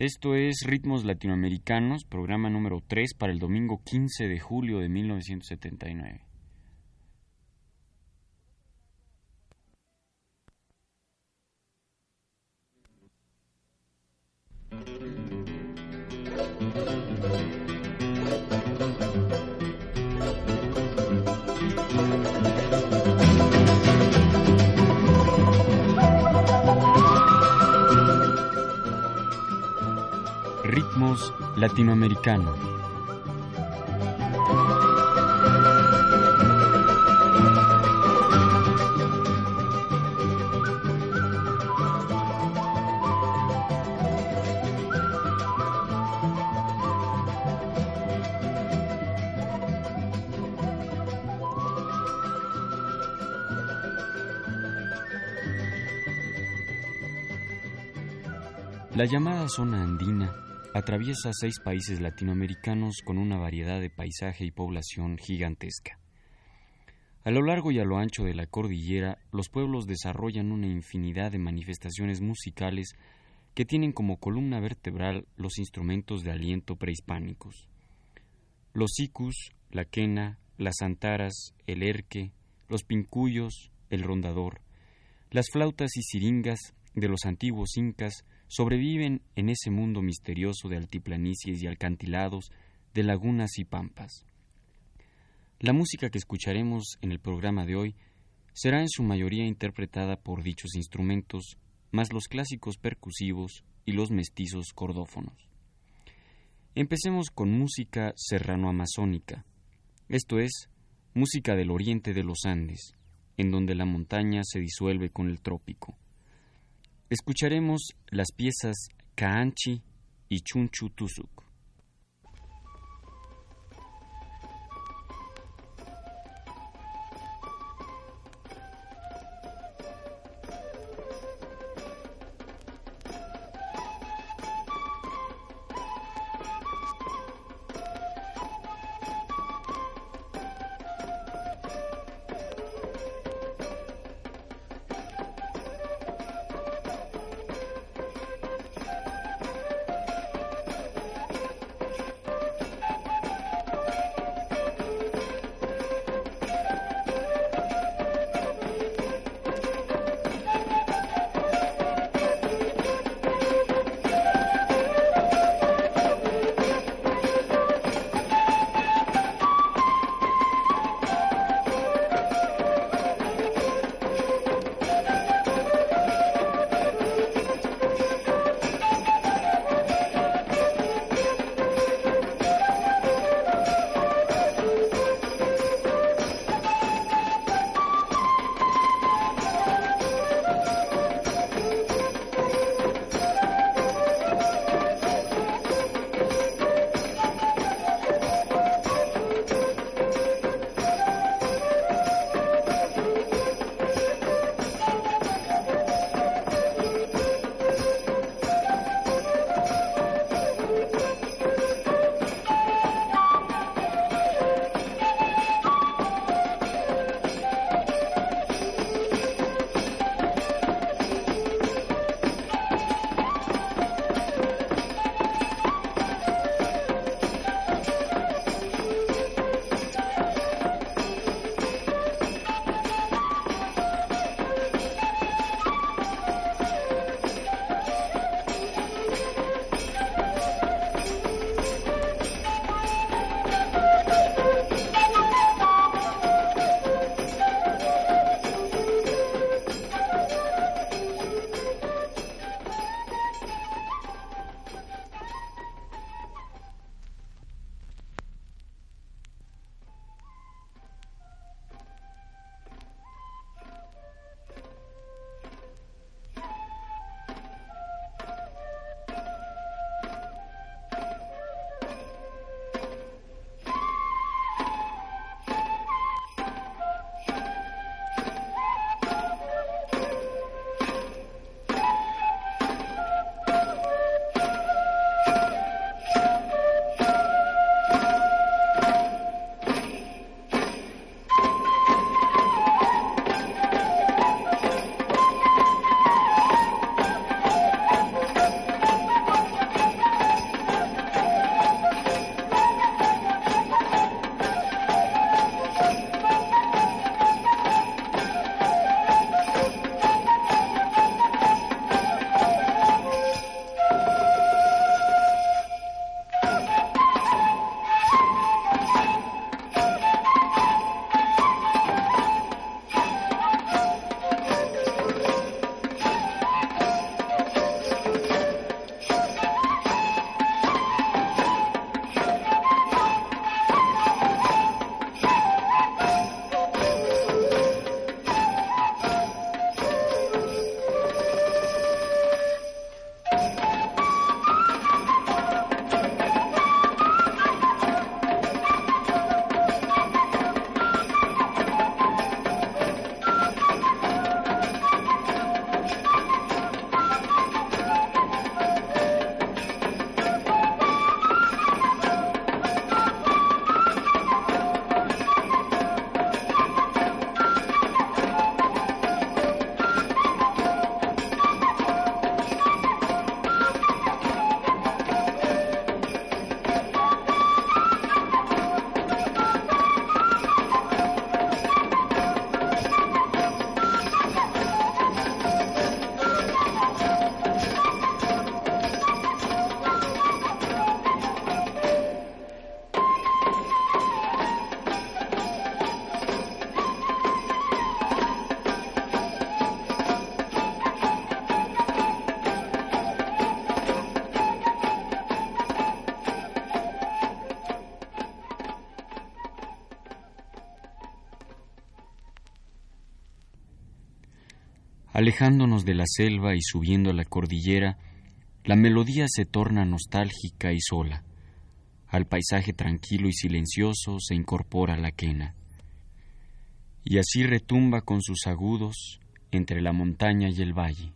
Esto es Ritmos Latinoamericanos, programa número 3 para el domingo 15 de julio de 1979. Ritmos latinoamericanos. La llamada zona andina atraviesa seis países latinoamericanos con una variedad de paisaje y población gigantesca. A lo largo y a lo ancho de la cordillera, los pueblos desarrollan una infinidad de manifestaciones musicales que tienen como columna vertebral los instrumentos de aliento prehispánicos. Los sicus, la quena, las antaras, el erque, los pincuyos, el rondador, las flautas y siringas de los antiguos incas sobreviven en ese mundo misterioso de altiplanicies y alcantilados, de lagunas y pampas. La música que escucharemos en el programa de hoy será en su mayoría interpretada por dichos instrumentos, más los clásicos percusivos y los mestizos cordófonos. Empecemos con música serrano-amazónica, esto es, música del oriente de los Andes, en donde la montaña se disuelve con el trópico. Escucharemos las piezas Kaanchi y Chunchu Tusuk. Alejándonos de la selva y subiendo la cordillera, la melodía se torna nostálgica y sola. Al paisaje tranquilo y silencioso se incorpora la quena. Y así retumba con sus agudos entre la montaña y el valle.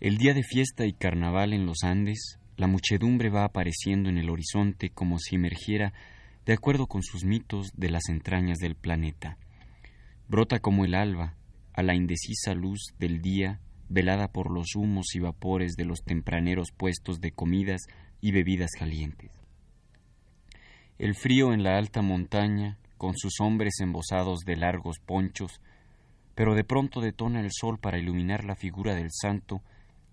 El día de fiesta y carnaval en los Andes, la muchedumbre va apareciendo en el horizonte como si emergiera, de acuerdo con sus mitos, de las entrañas del planeta. Brota como el alba, a la indecisa luz del día, velada por los humos y vapores de los tempraneros puestos de comidas y bebidas calientes. El frío en la alta montaña, con sus hombres embosados de largos ponchos, pero de pronto detona el sol para iluminar la figura del santo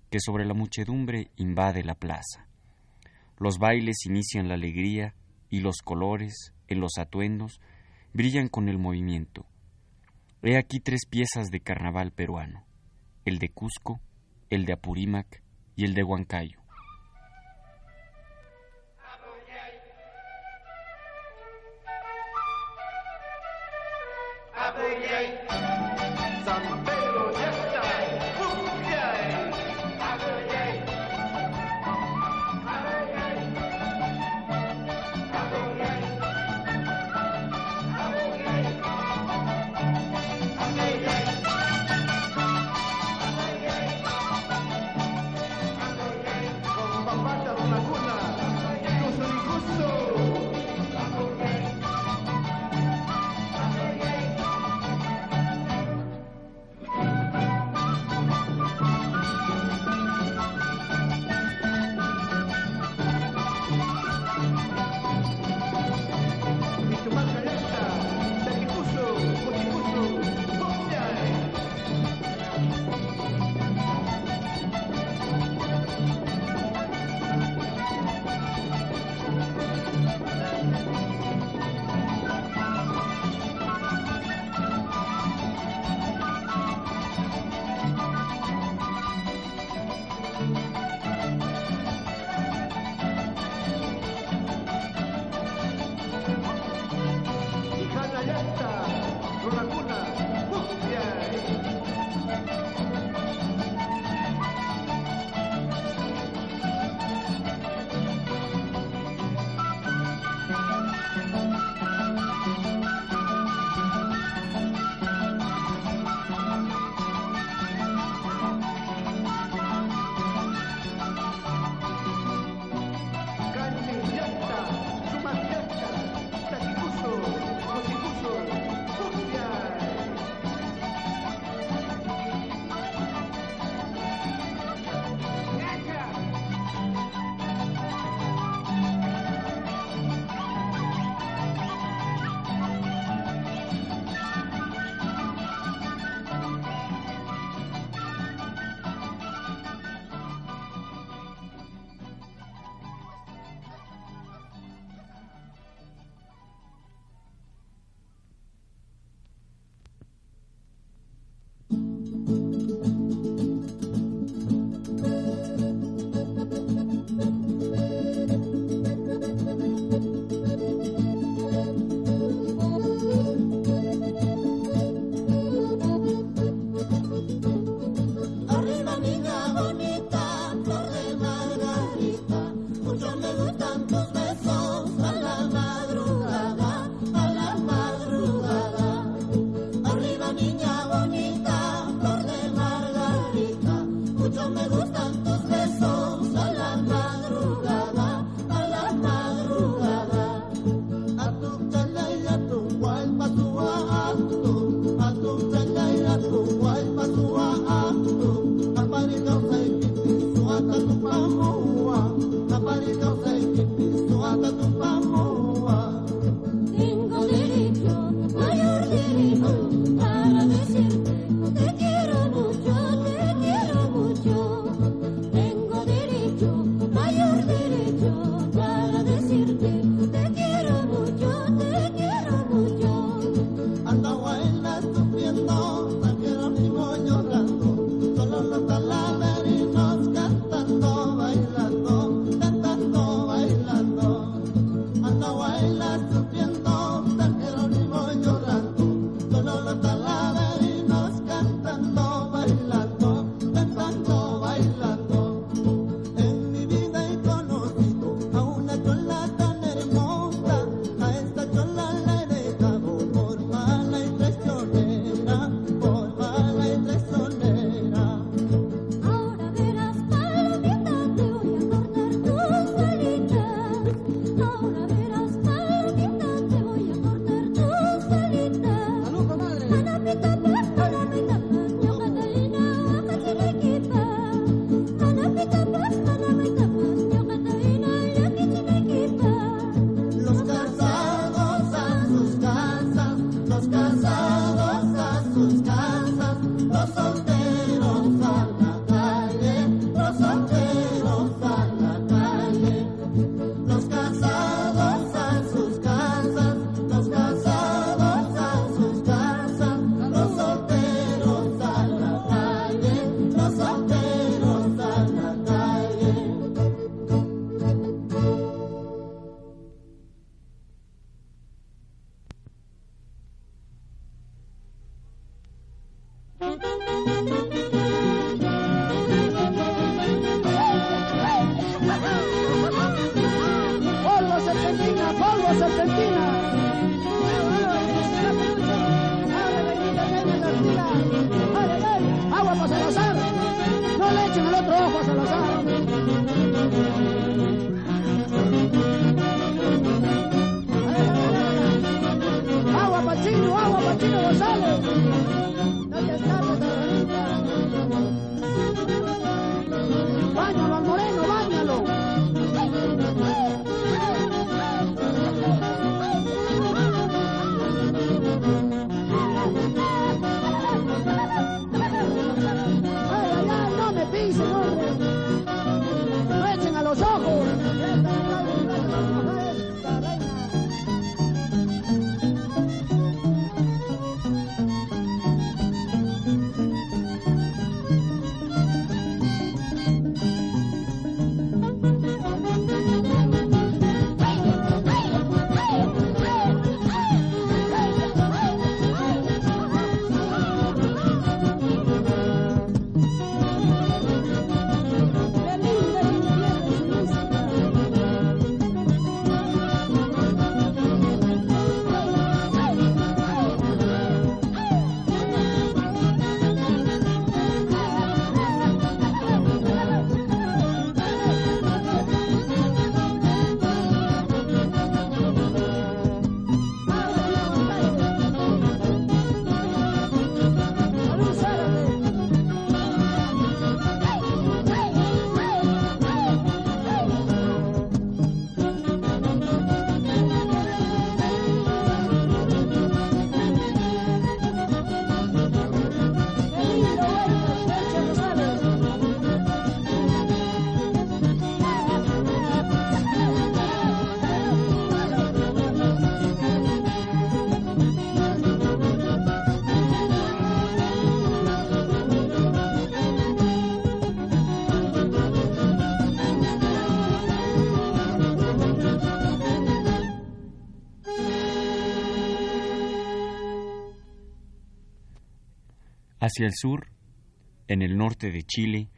que sobre la muchedumbre invade la plaza. Los bailes inician la alegría y los colores, en los atuendos, brillan con el movimiento. He aquí tres piezas de carnaval peruano, el de Cusco, el de Apurímac y el de Huancayo. Hacia el sur, en el norte de Chile,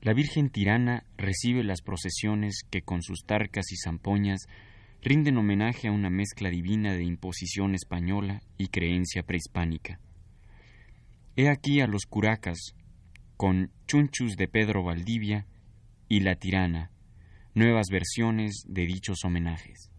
la Virgen Tirana recibe las procesiones que con sus tarcas y zampoñas rinden homenaje a una mezcla divina de imposición española y creencia prehispánica. He aquí a los curacas, con Chunchus de Pedro Valdivia y La Tirana, nuevas versiones de dichos homenajes.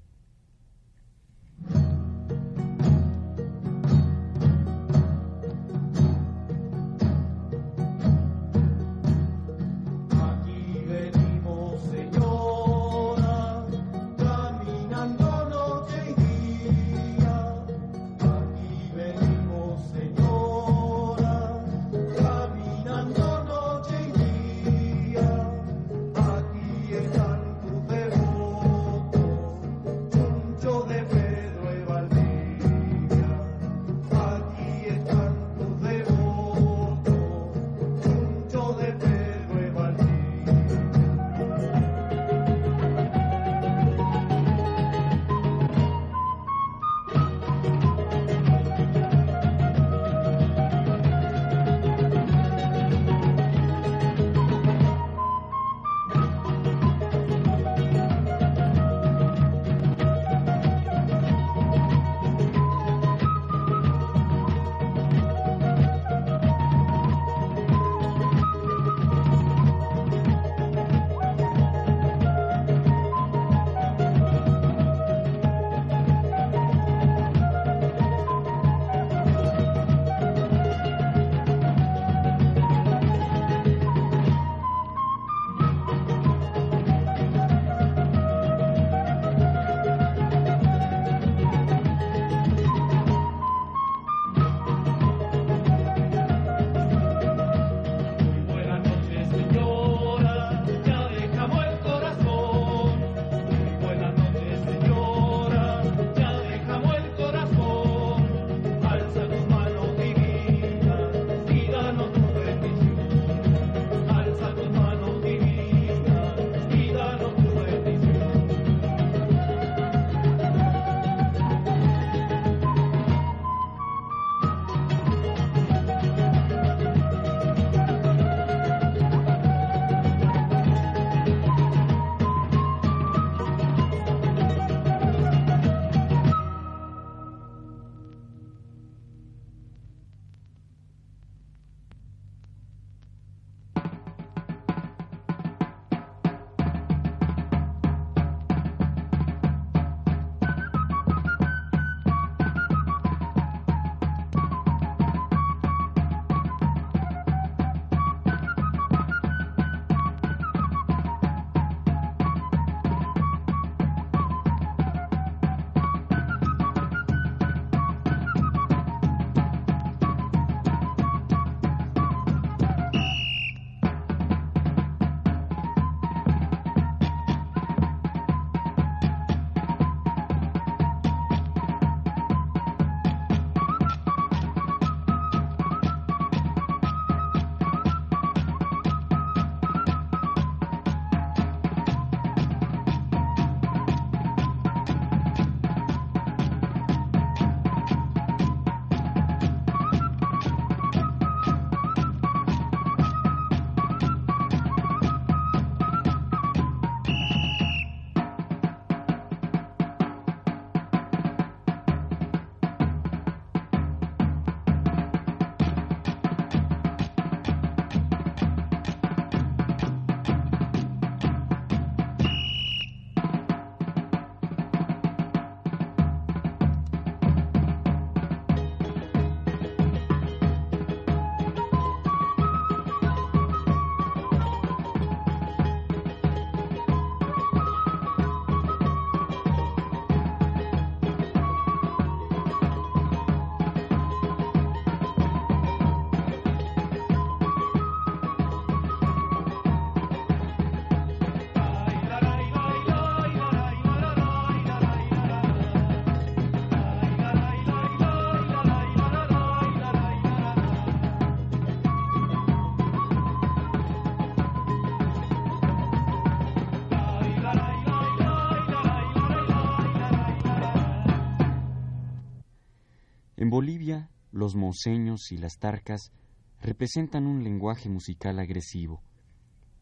Bolivia, los moseños y las tarcas representan un lenguaje musical agresivo.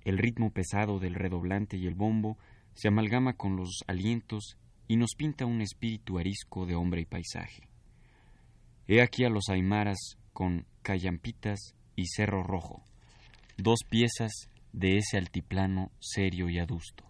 El ritmo pesado del redoblante y el bombo se amalgama con los alientos y nos pinta un espíritu arisco de hombre y paisaje. He aquí a los aymaras con callampitas y cerro rojo, dos piezas de ese altiplano serio y adusto.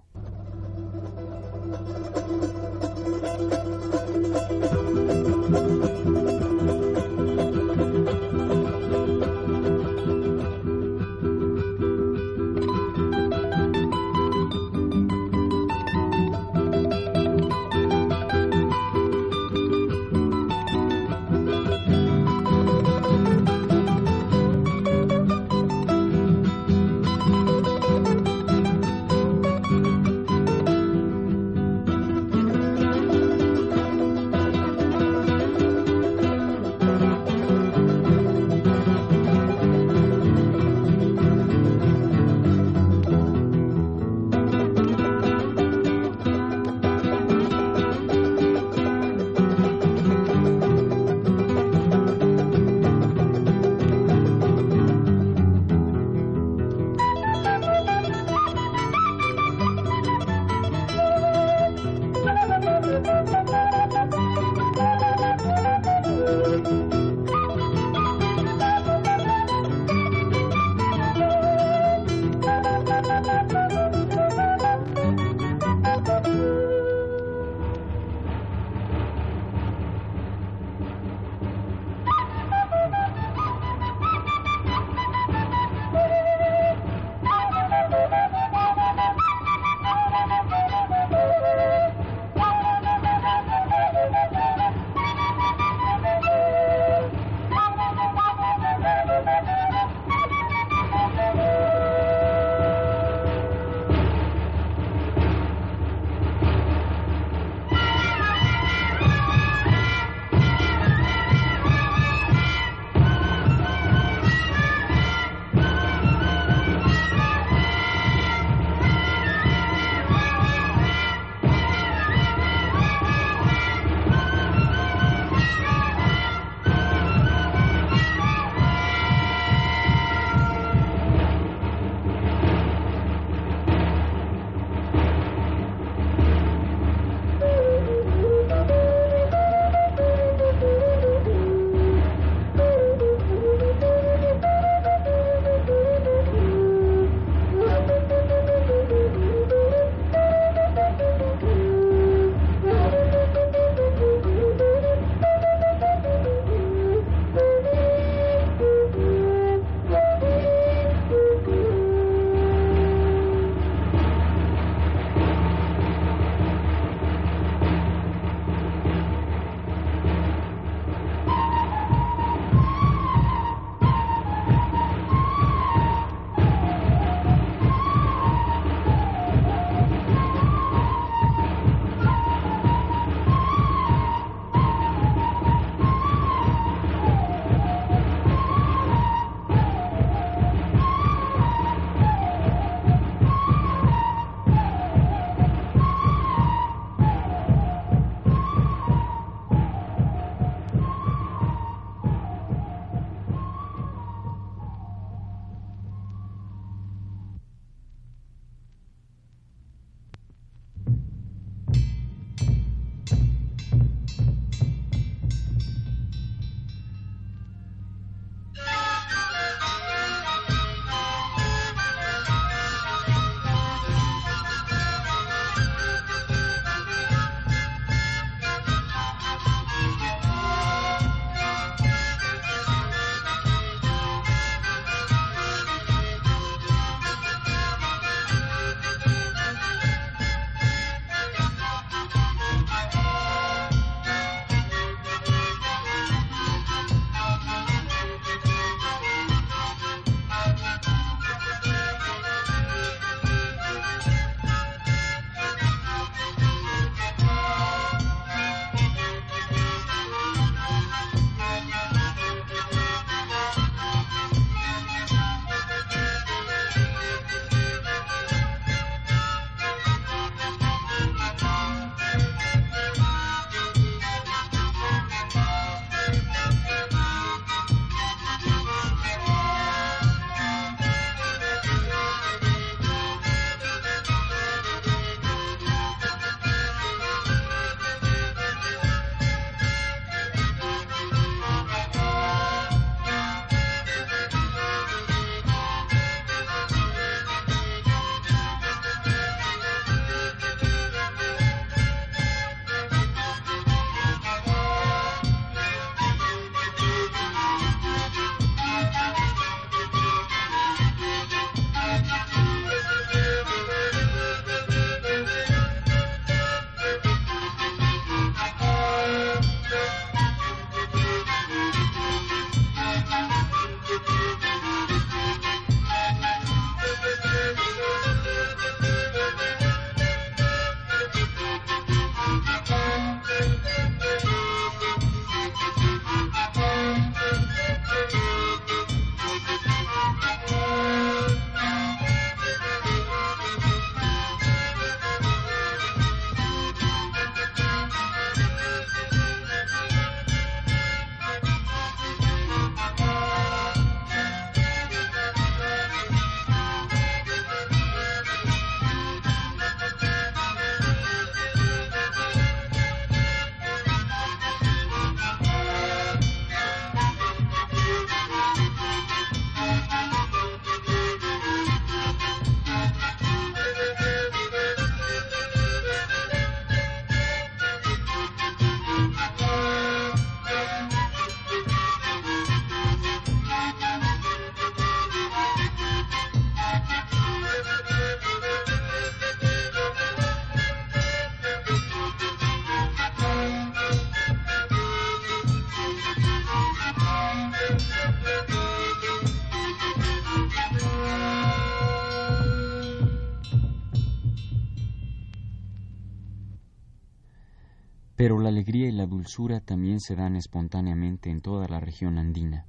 Alegría y la dulzura también se dan espontáneamente en toda la región andina.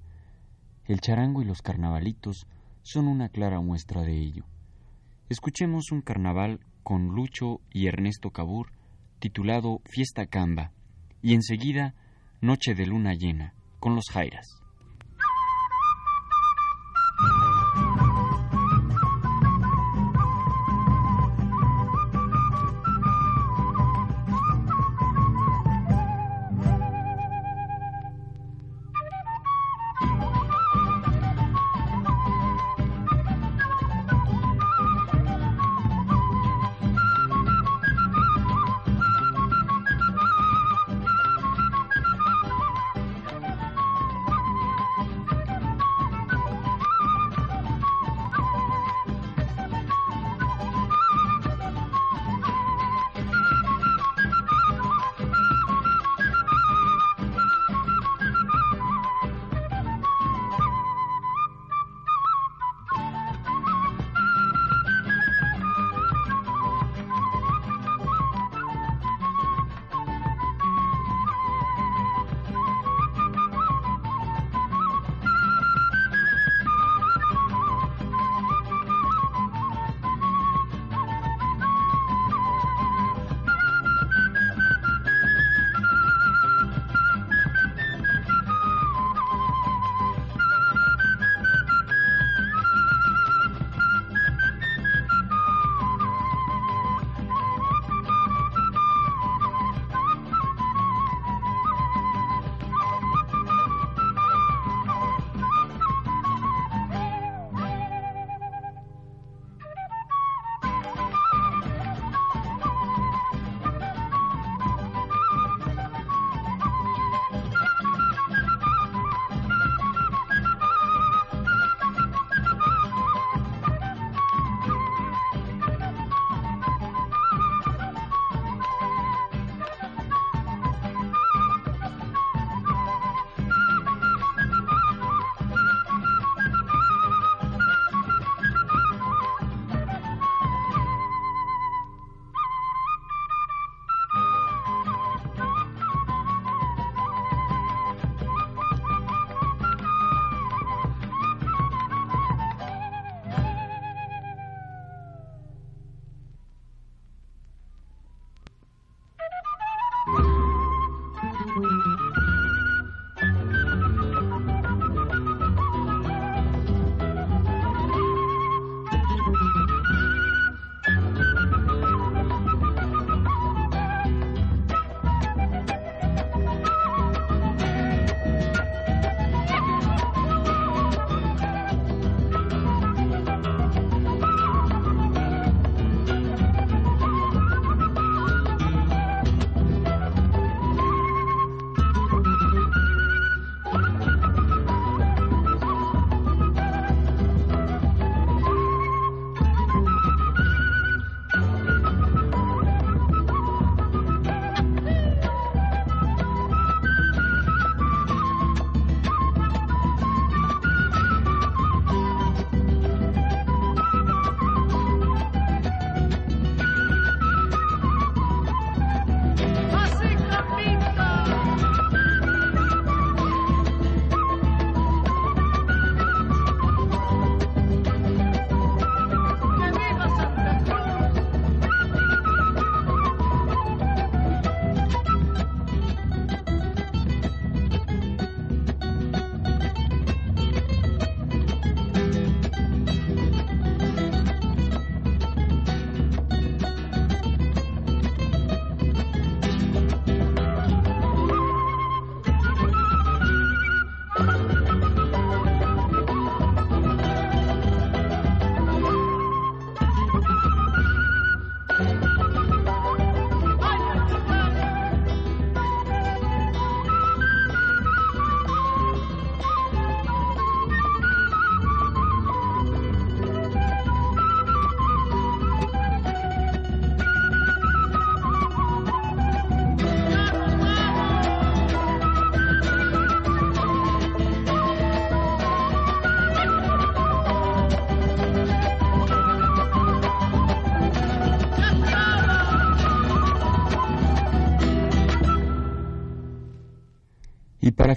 El charango y los carnavalitos son una clara muestra de ello. Escuchemos un carnaval con Lucho y Ernesto Cabur titulado Fiesta Camba y enseguida Noche de Luna Llena con los Jairas.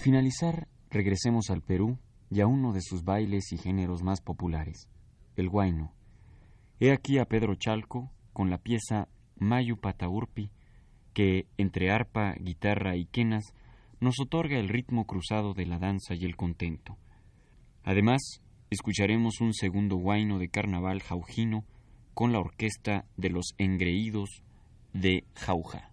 Finalizar, regresemos al Perú y a uno de sus bailes y géneros más populares, el huayno. He aquí a Pedro Chalco con la pieza Mayu Pataurpi, que, entre arpa, guitarra y quenas, nos otorga el ritmo cruzado de la danza y el contento. Además, escucharemos un segundo guaino de carnaval jaujino con la orquesta de los engreídos de Jauja.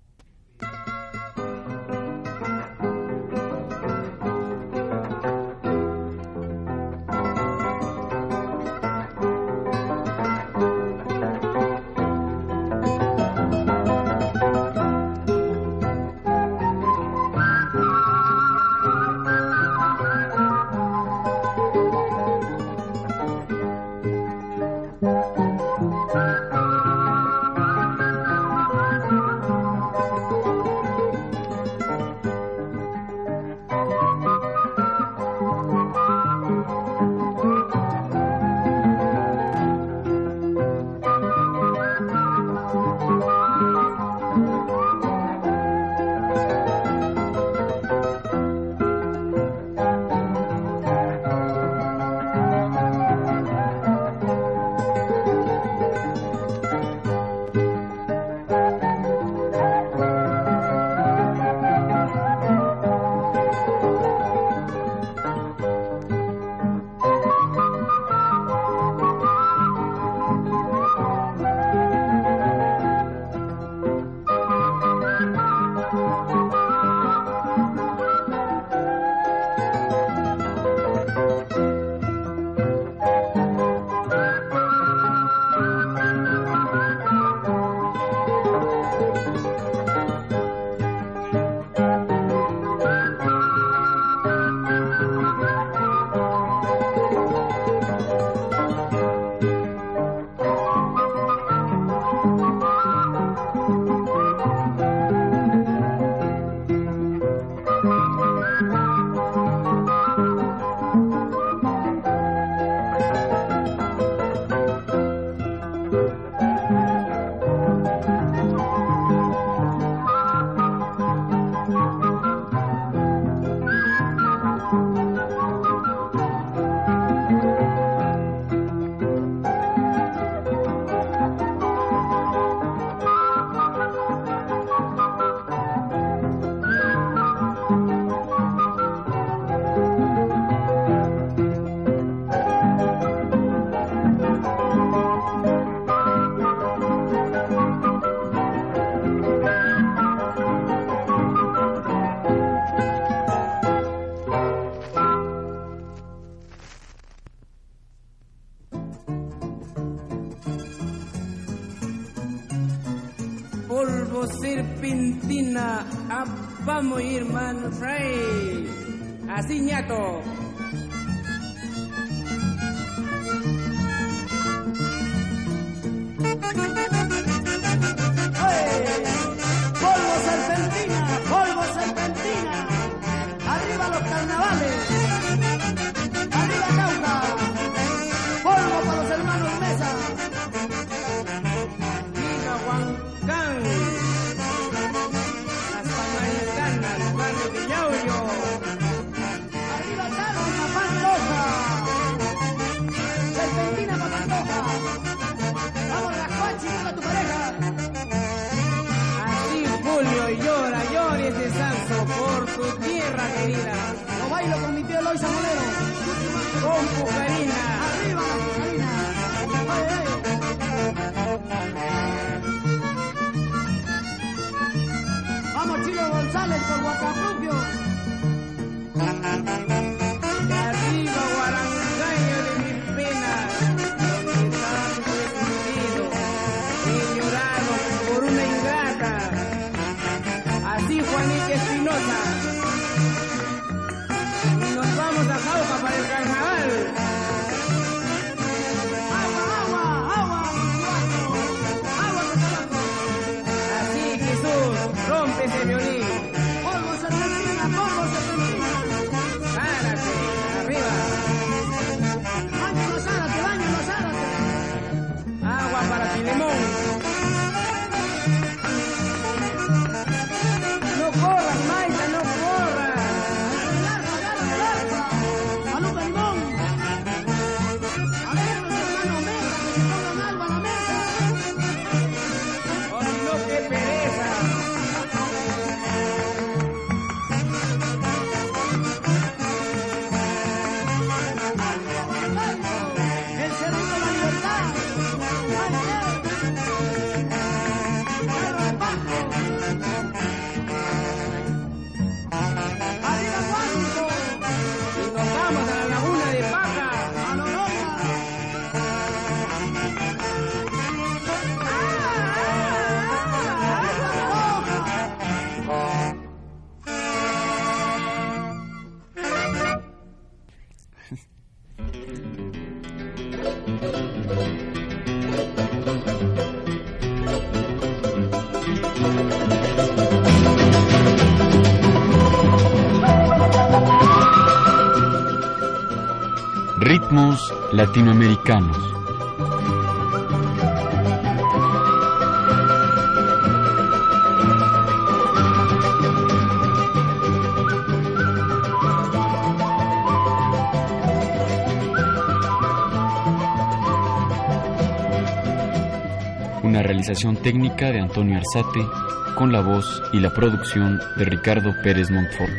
soy sabanero. Con Pucarina. Arriba la Vamos, Chilo González por Guacaflugio. Latinoamericanos. Una realización técnica de Antonio Arzate con la voz y la producción de Ricardo Pérez Montfort.